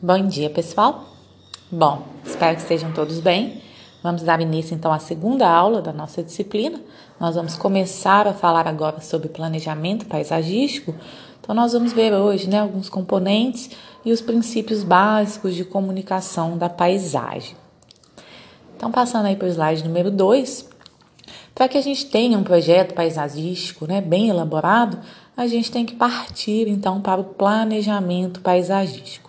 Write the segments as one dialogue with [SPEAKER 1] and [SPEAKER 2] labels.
[SPEAKER 1] Bom dia, pessoal. Bom, espero que estejam todos bem. Vamos dar início então à segunda aula da nossa disciplina. Nós vamos começar a falar agora sobre planejamento paisagístico. Então, nós vamos ver hoje né, alguns componentes e os princípios básicos de comunicação da paisagem. Então, passando aí para o slide número 2, para que a gente tenha um projeto paisagístico né, bem elaborado, a gente tem que partir então para o planejamento paisagístico.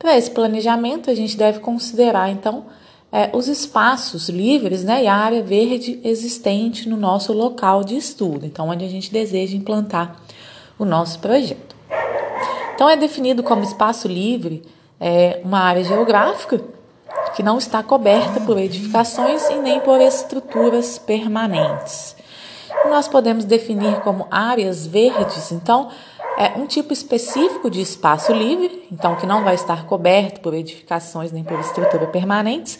[SPEAKER 1] Para esse planejamento, a gente deve considerar então é, os espaços livres né, e a área verde existente no nosso local de estudo, então onde a gente deseja implantar o nosso projeto. Então é definido como espaço livre é, uma área geográfica que não está coberta por edificações e nem por estruturas permanentes nós podemos definir como áreas verdes, então, é um tipo específico de espaço livre, então que não vai estar coberto por edificações nem por estrutura permanentes,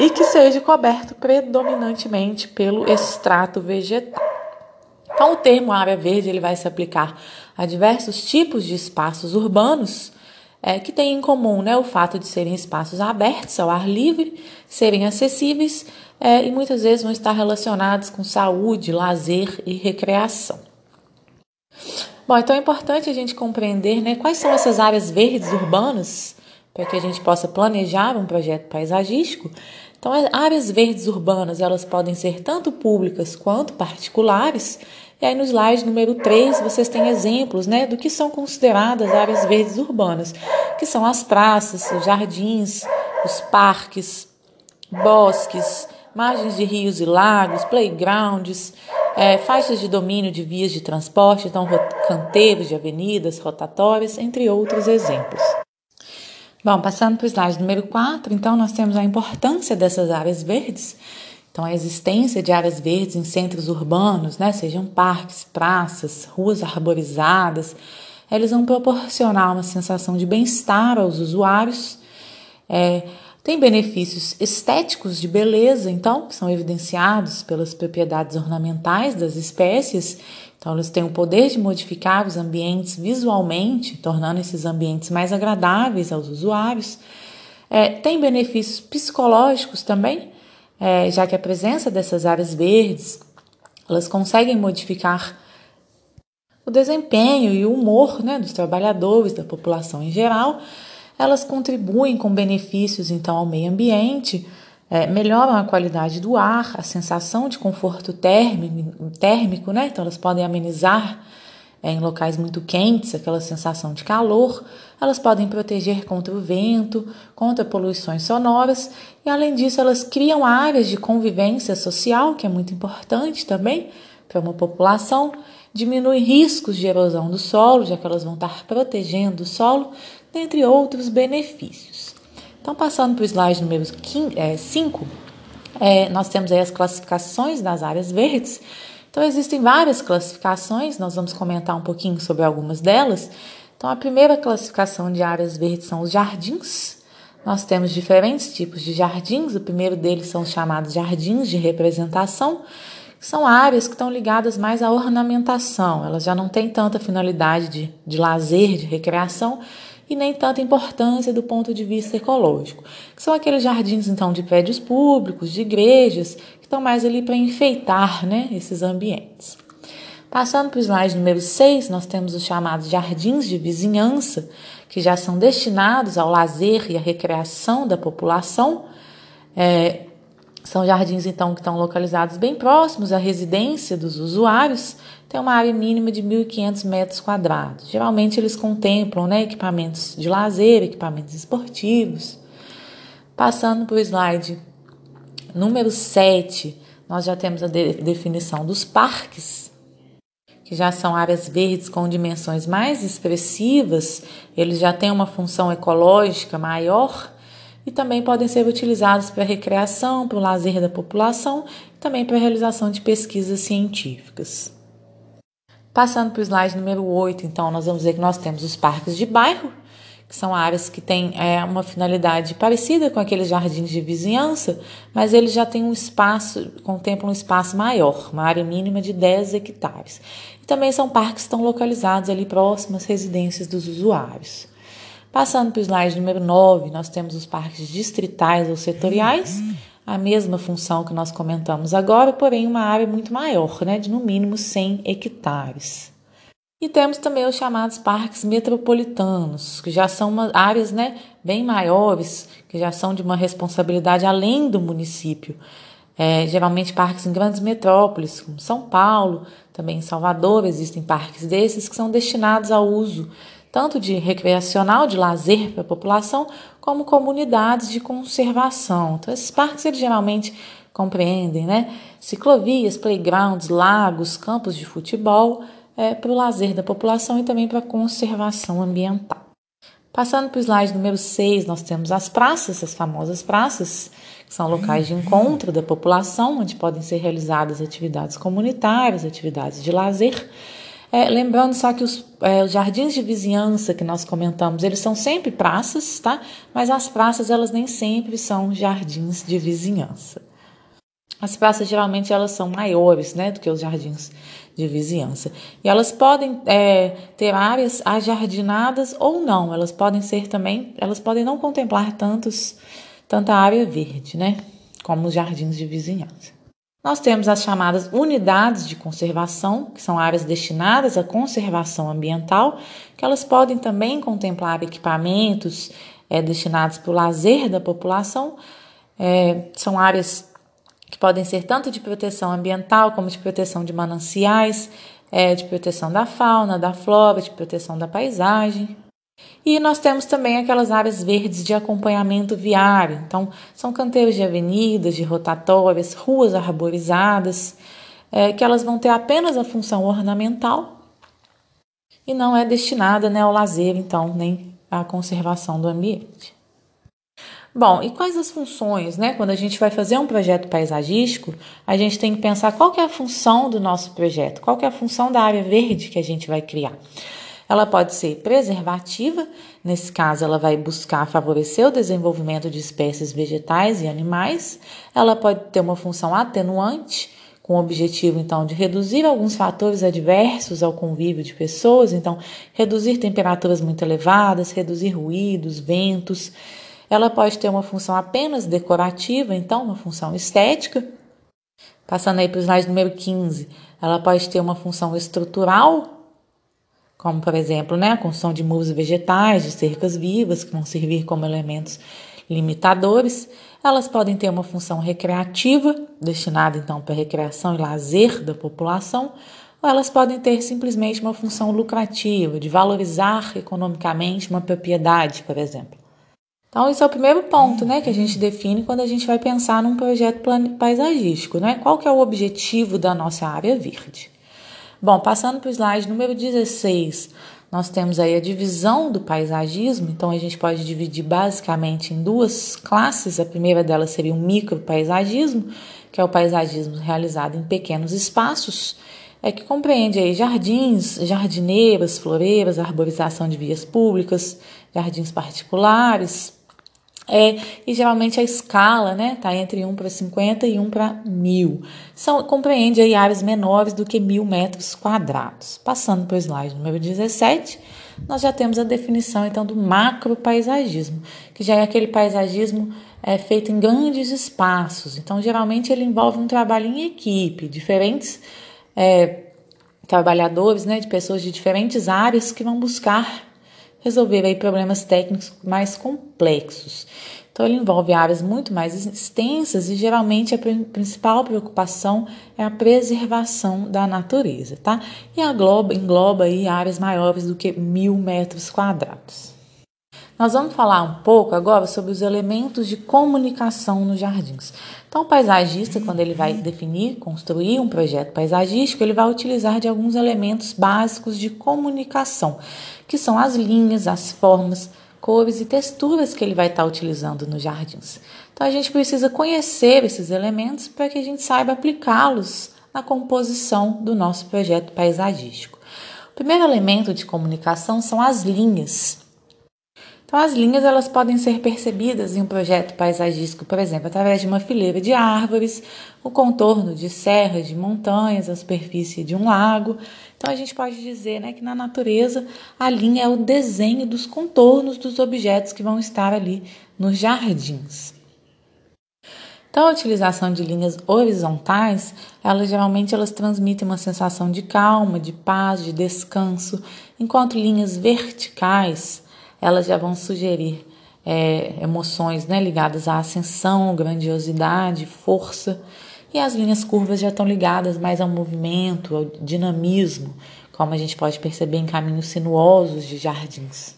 [SPEAKER 1] e que seja coberto predominantemente pelo extrato vegetal. Então, o termo área verde ele vai se aplicar a diversos tipos de espaços urbanos é, que têm em comum né, o fato de serem espaços abertos ao ar livre, serem acessíveis é, e muitas vezes vão estar relacionados com saúde, lazer e recreação. Bom, então é importante a gente compreender né, quais são essas áreas verdes urbanas para que a gente possa planejar um projeto paisagístico. Então, as áreas verdes urbanas elas podem ser tanto públicas quanto particulares. E aí no slide número 3 vocês têm exemplos né, do que são consideradas áreas verdes urbanas, que são as praças, os jardins, os parques, bosques, margens de rios e lagos, playgrounds, é, faixas de domínio de vias de transporte, então canteiros de avenidas, rotatórias, entre outros exemplos. Bom, passando para o slide número 4, então nós temos a importância dessas áreas verdes. Então, a existência de áreas verdes em centros urbanos, né, sejam parques, praças, ruas arborizadas, eles vão proporcionar uma sensação de bem-estar aos usuários, é, tem benefícios estéticos de beleza, então, que são evidenciados pelas propriedades ornamentais das espécies. Então, eles têm o poder de modificar os ambientes visualmente, tornando esses ambientes mais agradáveis aos usuários. É, tem benefícios psicológicos também, é, já que a presença dessas áreas verdes elas conseguem modificar o desempenho e o humor né, dos trabalhadores, da população em geral, elas contribuem com benefícios então ao meio ambiente, é, melhoram a qualidade do ar, a sensação de conforto térmico, térmico né? Então elas podem amenizar é, em locais muito quentes aquela sensação de calor, elas podem proteger contra o vento, contra poluições sonoras. E além disso elas criam áreas de convivência social, que é muito importante também para uma população, diminui riscos de erosão do solo, já que elas vão estar protegendo o solo, dentre outros benefícios. Então, passando para o slide número 5, é, é, nós temos aí as classificações das áreas verdes. Então, existem várias classificações, nós vamos comentar um pouquinho sobre algumas delas. Então, a primeira classificação de áreas verdes são os jardins. Nós temos diferentes tipos de jardins. O primeiro deles são os chamados jardins de representação, que são áreas que estão ligadas mais à ornamentação. Elas já não têm tanta finalidade de, de lazer, de recreação, e nem tanta importância do ponto de vista ecológico, que são aqueles jardins então de prédios públicos, de igrejas, que estão mais ali para enfeitar né, esses ambientes. Passando para o slide número 6, nós temos os chamados jardins de vizinhança, que já são destinados ao lazer e à recreação da população. É, são jardins, então, que estão localizados bem próximos à residência dos usuários, tem uma área mínima de 1.500 metros quadrados. Geralmente, eles contemplam né, equipamentos de lazer, equipamentos esportivos. Passando para o slide número 7, nós já temos a de definição dos parques, que já são áreas verdes com dimensões mais expressivas, eles já têm uma função ecológica maior e também podem ser utilizados para recreação, para o lazer da população e também para a realização de pesquisas científicas. Passando para o slide número 8, então, nós vamos ver que nós temos os parques de bairro, que são áreas que têm é, uma finalidade parecida com aqueles jardins de vizinhança, mas eles já têm um espaço, contemplam um espaço maior, uma área mínima de 10 hectares. E também são parques que estão localizados ali próximos às residências dos usuários. Passando para o slide número 9, nós temos os parques distritais ou setoriais, a mesma função que nós comentamos agora, porém uma área muito maior, né, de no mínimo 100 hectares. E temos também os chamados parques metropolitanos, que já são uma, áreas né, bem maiores, que já são de uma responsabilidade além do município. É, geralmente parques em grandes metrópoles, como São Paulo, também em Salvador, existem parques desses que são destinados ao uso tanto de recreacional, de lazer para a população, como comunidades de conservação. Então, esses parques eles geralmente compreendem né, ciclovias, playgrounds, lagos, campos de futebol, é, para o lazer da população e também para a conservação ambiental. Passando para o slide número 6, nós temos as praças, as famosas praças, que são locais de encontro da população, onde podem ser realizadas atividades comunitárias, atividades de lazer. É, lembrando só que os, é, os, jardins de vizinhança que nós comentamos, eles são sempre praças, tá? Mas as praças, elas nem sempre são jardins de vizinhança. As praças, geralmente, elas são maiores, né, do que os jardins de vizinhança. E elas podem é, ter áreas ajardinadas ou não. Elas podem ser também, elas podem não contemplar tantos, tanta área verde, né, como os jardins de vizinhança. Nós temos as chamadas unidades de conservação, que são áreas destinadas à conservação ambiental, que elas podem também contemplar equipamentos é, destinados para o lazer da população. É, são áreas que podem ser tanto de proteção ambiental como de proteção de mananciais, é, de proteção da fauna, da flora, de proteção da paisagem. E nós temos também aquelas áreas verdes de acompanhamento viário. Então, são canteiros de avenidas, de rotatórias, ruas arborizadas, é, que elas vão ter apenas a função ornamental e não é destinada né, ao lazer, então, nem à conservação do ambiente. Bom, e quais as funções, né? Quando a gente vai fazer um projeto paisagístico, a gente tem que pensar qual que é a função do nosso projeto, qual que é a função da área verde que a gente vai criar. Ela pode ser preservativa, nesse caso, ela vai buscar favorecer o desenvolvimento de espécies vegetais e animais. Ela pode ter uma função atenuante, com o objetivo então de reduzir alguns fatores adversos ao convívio de pessoas, então reduzir temperaturas muito elevadas, reduzir ruídos, ventos. Ela pode ter uma função apenas decorativa, então uma função estética. Passando aí para o slide número 15, ela pode ter uma função estrutural, como por exemplo né, a construção de muros vegetais, de cercas vivas, que vão servir como elementos limitadores. Elas podem ter uma função recreativa, destinada então para recreação e lazer da população, ou elas podem ter simplesmente uma função lucrativa, de valorizar economicamente uma propriedade, por exemplo. Então, esse é o primeiro ponto né, que a gente define quando a gente vai pensar num projeto paisagístico. Né? Qual que é o objetivo da nossa área verde? Bom, passando para o slide número 16, nós temos aí a divisão do paisagismo, então a gente pode dividir basicamente em duas classes. A primeira delas seria o micropaisagismo, que é o paisagismo realizado em pequenos espaços, é que compreende aí jardins, jardineiras, floreiras, arborização de vias públicas, jardins particulares, é, e geralmente a escala né, tá entre 1 para 50 e 1 para 1000. São, compreende aí áreas menores do que 1000 metros quadrados. Passando para o slide número 17, nós já temos a definição então do macropaisagismo, que já é aquele paisagismo é, feito em grandes espaços. Então, geralmente ele envolve um trabalho em equipe, diferentes é, trabalhadores, né, de pessoas de diferentes áreas que vão buscar resolver aí problemas técnicos mais complexos. Então, ele envolve áreas muito mais extensas e geralmente a principal preocupação é a preservação da natureza, tá? E engloba, aí áreas maiores do que mil metros quadrados. Nós vamos falar um pouco agora sobre os elementos de comunicação nos jardins. Então, o paisagista, quando ele vai definir, construir um projeto paisagístico, ele vai utilizar de alguns elementos básicos de comunicação, que são as linhas, as formas, cores e texturas que ele vai estar utilizando nos jardins. Então, a gente precisa conhecer esses elementos para que a gente saiba aplicá-los na composição do nosso projeto paisagístico. O primeiro elemento de comunicação são as linhas. Então, as linhas elas podem ser percebidas em um projeto paisagístico, por exemplo, através de uma fileira de árvores, o contorno de serras, de montanhas, a superfície de um lago. Então, a gente pode dizer né, que na natureza a linha é o desenho dos contornos dos objetos que vão estar ali nos jardins. Então, a utilização de linhas horizontais, elas geralmente elas transmitem uma sensação de calma, de paz, de descanso, enquanto linhas verticais, elas já vão sugerir é, emoções né, ligadas à ascensão, grandiosidade, força, e as linhas curvas já estão ligadas mais ao movimento, ao dinamismo, como a gente pode perceber em caminhos sinuosos de jardins.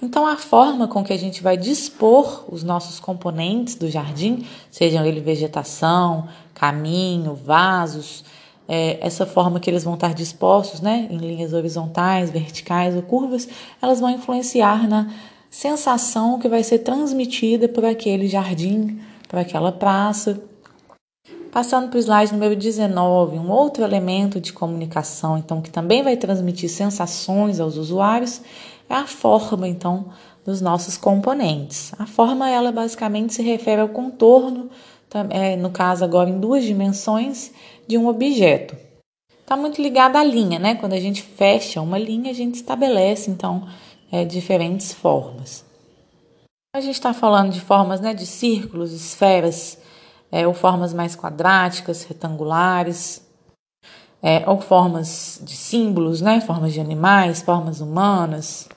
[SPEAKER 1] Então, a forma com que a gente vai dispor os nossos componentes do jardim, sejam ele vegetação, caminho, vasos, é, essa forma que eles vão estar dispostos, né, em linhas horizontais, verticais ou curvas, elas vão influenciar na sensação que vai ser transmitida por aquele jardim, por aquela praça. Passando para o slide número 19, um outro elemento de comunicação, então, que também vai transmitir sensações aos usuários, é a forma, então, dos nossos componentes. A forma, ela basicamente se refere ao contorno, é, no caso agora em duas dimensões, de um objeto. Está muito ligada à linha, né? Quando a gente fecha uma linha, a gente estabelece, então, é, diferentes formas. A gente está falando de formas né, de círculos, esferas, é, ou formas mais quadráticas, retangulares, é, ou formas de símbolos, né, formas de animais, formas humanas.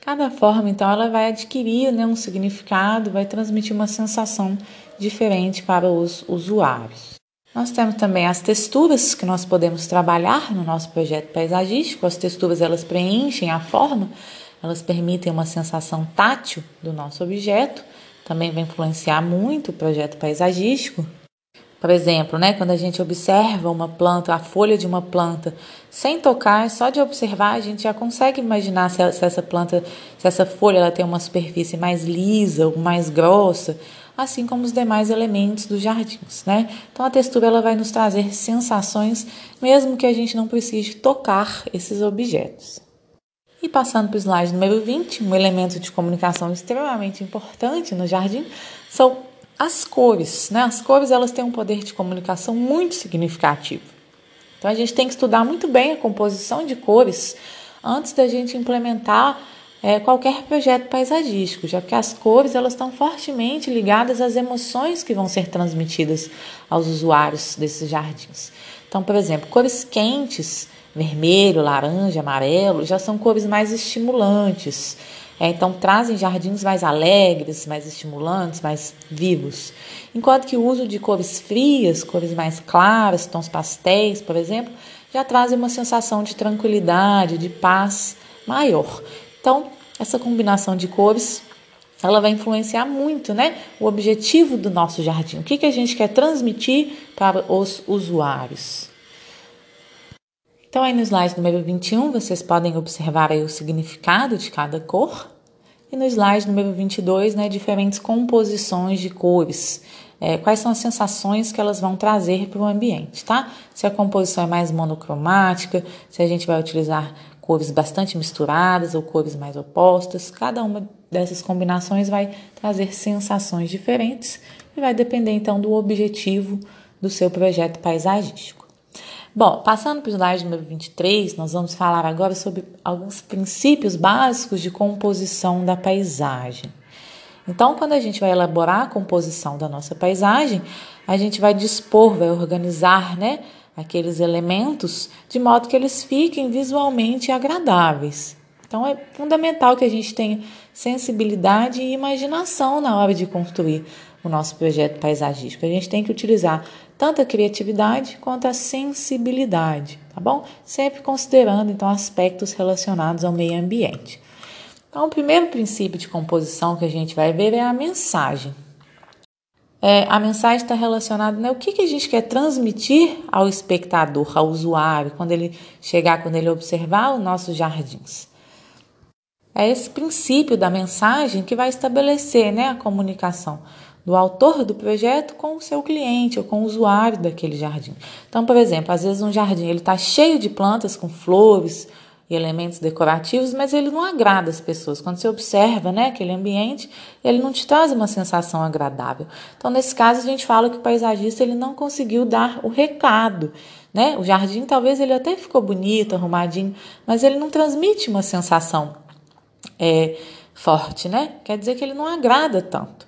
[SPEAKER 1] Cada forma, então, ela vai adquirir né, um significado, vai transmitir uma sensação diferente para os usuários. Nós temos também as texturas que nós podemos trabalhar no nosso projeto paisagístico. As texturas elas preenchem a forma, elas permitem uma sensação tátil do nosso objeto. Também vai influenciar muito o projeto paisagístico. Por exemplo, né, quando a gente observa uma planta, a folha de uma planta, sem tocar, só de observar, a gente já consegue imaginar se, essa planta, se essa folha ela tem uma superfície mais lisa ou mais grossa, assim como os demais elementos dos jardins, né? Então a textura ela vai nos trazer sensações, mesmo que a gente não precise tocar esses objetos. E passando para o slide número 20, um elemento de comunicação extremamente importante no jardim são as cores, né? As cores elas têm um poder de comunicação muito significativo. Então a gente tem que estudar muito bem a composição de cores antes da gente implementar é, qualquer projeto paisagístico, já que as cores elas estão fortemente ligadas às emoções que vão ser transmitidas aos usuários desses jardins. Então, por exemplo, cores quentes, vermelho, laranja, amarelo, já são cores mais estimulantes. É, então, trazem jardins mais alegres, mais estimulantes, mais vivos. Enquanto que o uso de cores frias, cores mais claras, tons pastéis, por exemplo, já trazem uma sensação de tranquilidade, de paz maior. Então, essa combinação de cores ela vai influenciar muito, né? O objetivo do nosso jardim. O que, que a gente quer transmitir para os usuários. Então, aí no slide número 21, vocês podem observar aí o significado de cada cor. E no slide número 22, né, diferentes composições de cores. É, quais são as sensações que elas vão trazer para o ambiente, tá? Se a composição é mais monocromática, se a gente vai utilizar cores bastante misturadas ou cores mais opostas, cada uma dessas combinações vai trazer sensações diferentes e vai depender então do objetivo do seu projeto paisagístico. Bom, passando para o slide número 23, nós vamos falar agora sobre alguns princípios básicos de composição da paisagem. Então, quando a gente vai elaborar a composição da nossa paisagem, a gente vai dispor, vai organizar, né, aqueles elementos de modo que eles fiquem visualmente agradáveis. Então, é fundamental que a gente tenha sensibilidade e imaginação na hora de construir o nosso projeto paisagístico. A gente tem que utilizar tanto a criatividade quanto a sensibilidade, tá bom? Sempre considerando então aspectos relacionados ao meio ambiente. Então, o primeiro princípio de composição que a gente vai ver é a mensagem. É, a mensagem está relacionada, né? O que, que a gente quer transmitir ao espectador, ao usuário, quando ele chegar, quando ele observar os nossos jardins. É esse princípio da mensagem que vai estabelecer né, a comunicação do autor do projeto com o seu cliente ou com o usuário daquele jardim. Então, por exemplo, às vezes um jardim ele está cheio de plantas com flores, e elementos decorativos, mas ele não agrada as pessoas. Quando você observa né, aquele ambiente, ele não te traz uma sensação agradável. Então, nesse caso, a gente fala que o paisagista ele não conseguiu dar o recado. Né? O jardim talvez ele até ficou bonito, arrumadinho, mas ele não transmite uma sensação é, forte, né? Quer dizer que ele não agrada tanto.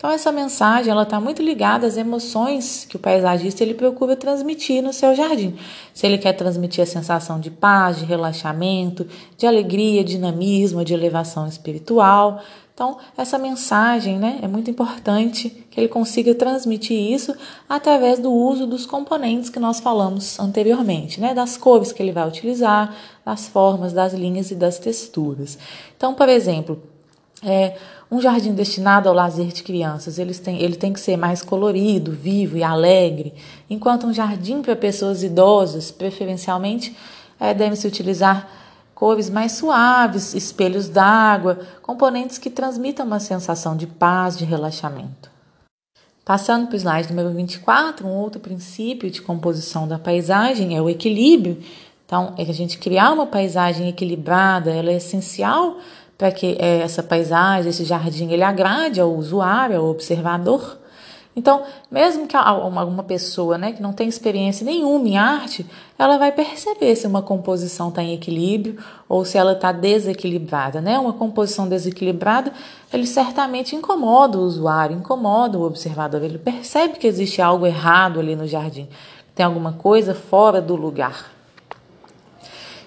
[SPEAKER 1] Então essa mensagem ela está muito ligada às emoções que o paisagista ele procura transmitir no seu jardim. Se ele quer transmitir a sensação de paz, de relaxamento, de alegria, dinamismo, de elevação espiritual. Então essa mensagem, né, é muito importante que ele consiga transmitir isso através do uso dos componentes que nós falamos anteriormente, né, das cores que ele vai utilizar, das formas, das linhas e das texturas. Então, por exemplo, é, um jardim destinado ao lazer de crianças, tem, ele tem que ser mais colorido, vivo e alegre, enquanto um jardim para pessoas idosas, preferencialmente, é, deve-se utilizar cores mais suaves, espelhos d'água, componentes que transmitam uma sensação de paz, de relaxamento. Passando para o slide número 24, um outro princípio de composição da paisagem é o equilíbrio. Então, é que a gente criar uma paisagem equilibrada, ela é essencial para que é, essa paisagem, esse jardim, ele agrade ao usuário, ao observador. Então, mesmo que alguma pessoa né, que não tem experiência nenhuma em arte, ela vai perceber se uma composição está em equilíbrio ou se ela está desequilibrada. Né? Uma composição desequilibrada, ele certamente incomoda o usuário, incomoda o observador. Ele percebe que existe algo errado ali no jardim, tem alguma coisa fora do lugar.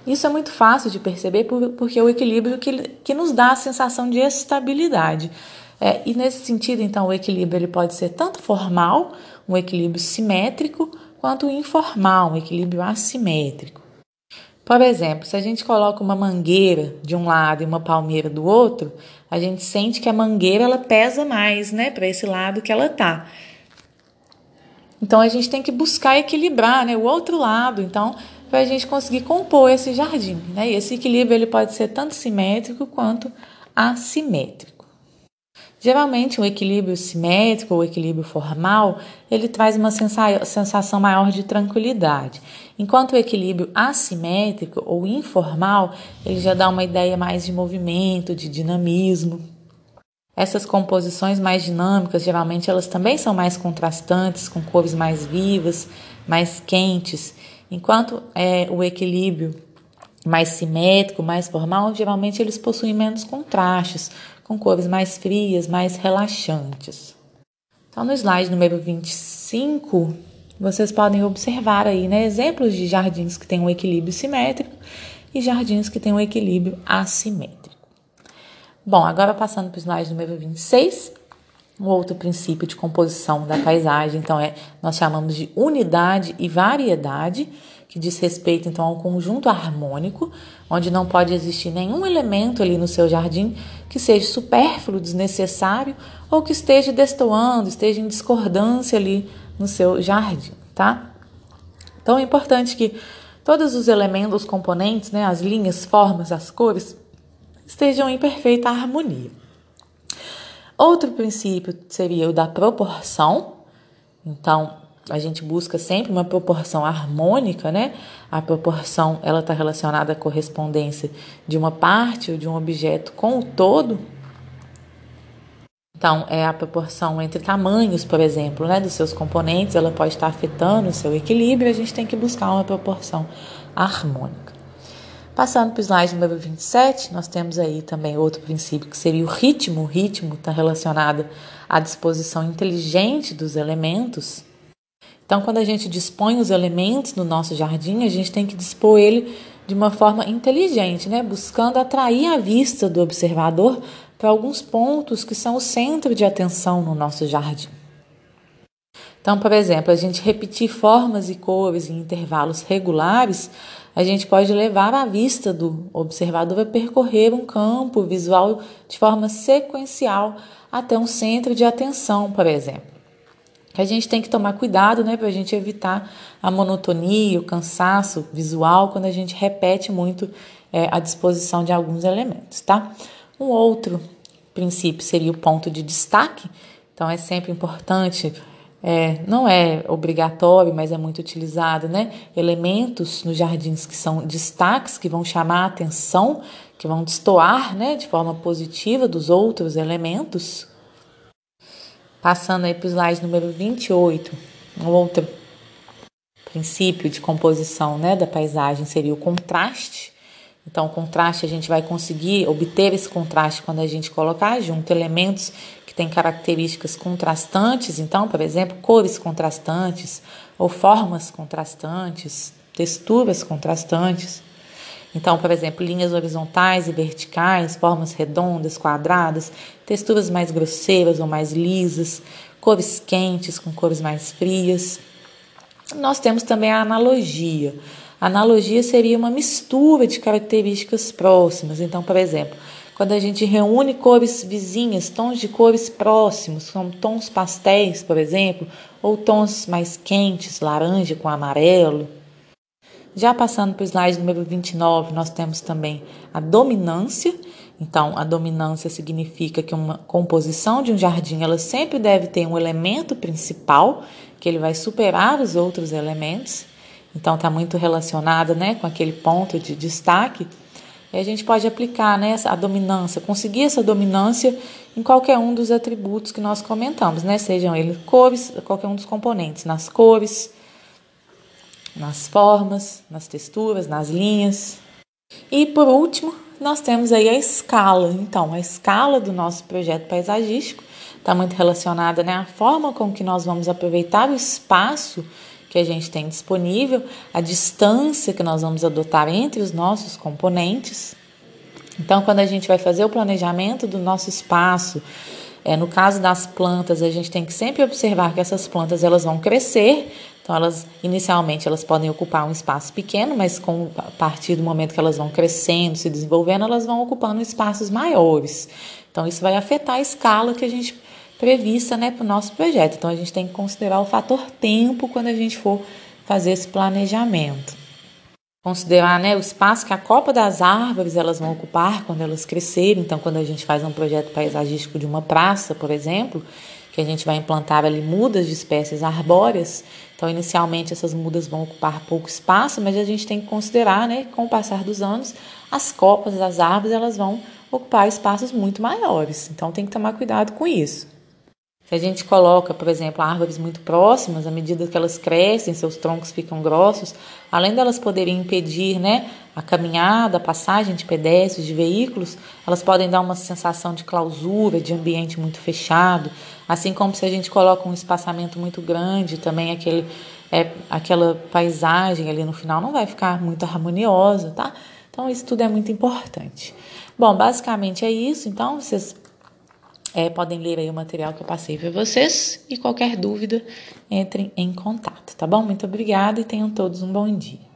[SPEAKER 1] Isso é muito fácil de perceber porque é o equilíbrio que, que nos dá a sensação de estabilidade. É, e nesse sentido, então, o equilíbrio ele pode ser tanto formal, um equilíbrio simétrico, quanto informal, um equilíbrio assimétrico. Por exemplo, se a gente coloca uma mangueira de um lado e uma palmeira do outro, a gente sente que a mangueira ela pesa mais, né, para esse lado que ela tá. Então a gente tem que buscar equilibrar, né, o outro lado. Então para a gente conseguir compor esse jardim. Né? E esse equilíbrio ele pode ser tanto simétrico quanto assimétrico. Geralmente, o equilíbrio simétrico ou equilíbrio formal, ele traz uma sensação maior de tranquilidade, enquanto o equilíbrio assimétrico ou informal, ele já dá uma ideia mais de movimento, de dinamismo. Essas composições mais dinâmicas, geralmente elas também são mais contrastantes, com cores mais vivas, mais quentes, Enquanto é, o equilíbrio mais simétrico, mais formal, geralmente eles possuem menos contrastes, com cores mais frias, mais relaxantes. Então, no slide número 25, vocês podem observar aí né, exemplos de jardins que têm um equilíbrio simétrico e jardins que têm um equilíbrio assimétrico. Bom, agora passando para o slide número 26, um outro princípio de composição da paisagem, então, é nós chamamos de unidade e variedade, que diz respeito então ao conjunto harmônico, onde não pode existir nenhum elemento ali no seu jardim que seja supérfluo, desnecessário ou que esteja destoando, esteja em discordância ali no seu jardim, tá? Então é importante que todos os elementos, os componentes, né, as linhas, formas, as cores estejam em perfeita harmonia. Outro princípio seria o da proporção. Então, a gente busca sempre uma proporção harmônica, né? A proporção ela está relacionada à correspondência de uma parte ou de um objeto com o todo. Então, é a proporção entre tamanhos, por exemplo, né, dos seus componentes, ela pode estar afetando o seu equilíbrio, a gente tem que buscar uma proporção harmônica. Passando para o slide número 27, nós temos aí também outro princípio que seria o ritmo. O ritmo está relacionado à disposição inteligente dos elementos. Então, quando a gente dispõe os elementos no nosso jardim, a gente tem que dispor ele de uma forma inteligente, né? buscando atrair a vista do observador para alguns pontos que são o centro de atenção no nosso jardim. Então, por exemplo, a gente repetir formas e cores em intervalos regulares a gente pode levar a vista do observador a percorrer um campo visual de forma sequencial até um centro de atenção, por exemplo. A gente tem que tomar cuidado, né, para a gente evitar a monotonia, o cansaço visual quando a gente repete muito é, a disposição de alguns elementos, tá? Um outro princípio seria o ponto de destaque. Então, é sempre importante é, não é obrigatório, mas é muito utilizado, né? Elementos nos jardins que são destaques, que vão chamar a atenção, que vão destoar, né, de forma positiva dos outros elementos. Passando aí para o slide número 28, um outro princípio de composição, né, da paisagem seria o contraste. Então, o contraste a gente vai conseguir obter esse contraste quando a gente colocar junto elementos que têm características contrastantes, então, por exemplo, cores contrastantes ou formas contrastantes, texturas contrastantes. Então, por exemplo, linhas horizontais e verticais, formas redondas, quadradas, texturas mais grosseiras ou mais lisas, cores quentes com cores mais frias. Nós temos também a analogia. Analogia seria uma mistura de características próximas. Então, por exemplo, quando a gente reúne cores vizinhas, tons de cores próximos, como tons pastéis, por exemplo, ou tons mais quentes, laranja com amarelo. Já passando para o slide número 29, nós temos também a dominância. Então, a dominância significa que uma composição de um jardim ela sempre deve ter um elemento principal, que ele vai superar os outros elementos. Então está muito relacionada né, com aquele ponto de destaque. E a gente pode aplicar né, a dominância, conseguir essa dominância em qualquer um dos atributos que nós comentamos, né? Sejam eles cores, qualquer um dos componentes, nas cores, nas formas, nas texturas, nas linhas. E por último, nós temos aí a escala. Então, a escala do nosso projeto paisagístico está muito relacionada né, à forma com que nós vamos aproveitar o espaço que a gente tem disponível, a distância que nós vamos adotar entre os nossos componentes. Então, quando a gente vai fazer o planejamento do nosso espaço, é, no caso das plantas, a gente tem que sempre observar que essas plantas elas vão crescer. Então, elas inicialmente elas podem ocupar um espaço pequeno, mas com a partir do momento que elas vão crescendo, se desenvolvendo, elas vão ocupando espaços maiores. Então, isso vai afetar a escala que a gente prevista né, para o nosso projeto. Então a gente tem que considerar o fator tempo quando a gente for fazer esse planejamento. Considerar né, o espaço que a copa das árvores elas vão ocupar quando elas crescerem. Então, quando a gente faz um projeto paisagístico de uma praça, por exemplo, que a gente vai implantar ali mudas de espécies arbóreas. Então, inicialmente essas mudas vão ocupar pouco espaço, mas a gente tem que considerar, né, com o passar dos anos, as copas das árvores elas vão ocupar espaços muito maiores. Então, tem que tomar cuidado com isso. Se a gente coloca, por exemplo, árvores muito próximas, à medida que elas crescem, seus troncos ficam grossos, além delas poderem impedir né, a caminhada, a passagem de pedestres, de veículos, elas podem dar uma sensação de clausura, de ambiente muito fechado, assim como se a gente coloca um espaçamento muito grande, também aquele, é, aquela paisagem ali no final não vai ficar muito harmoniosa, tá? Então, isso tudo é muito importante. Bom, basicamente é isso. Então, vocês é, podem ler aí o material que eu passei para vocês e qualquer dúvida, entrem em contato, tá bom? Muito obrigada e tenham todos um bom dia.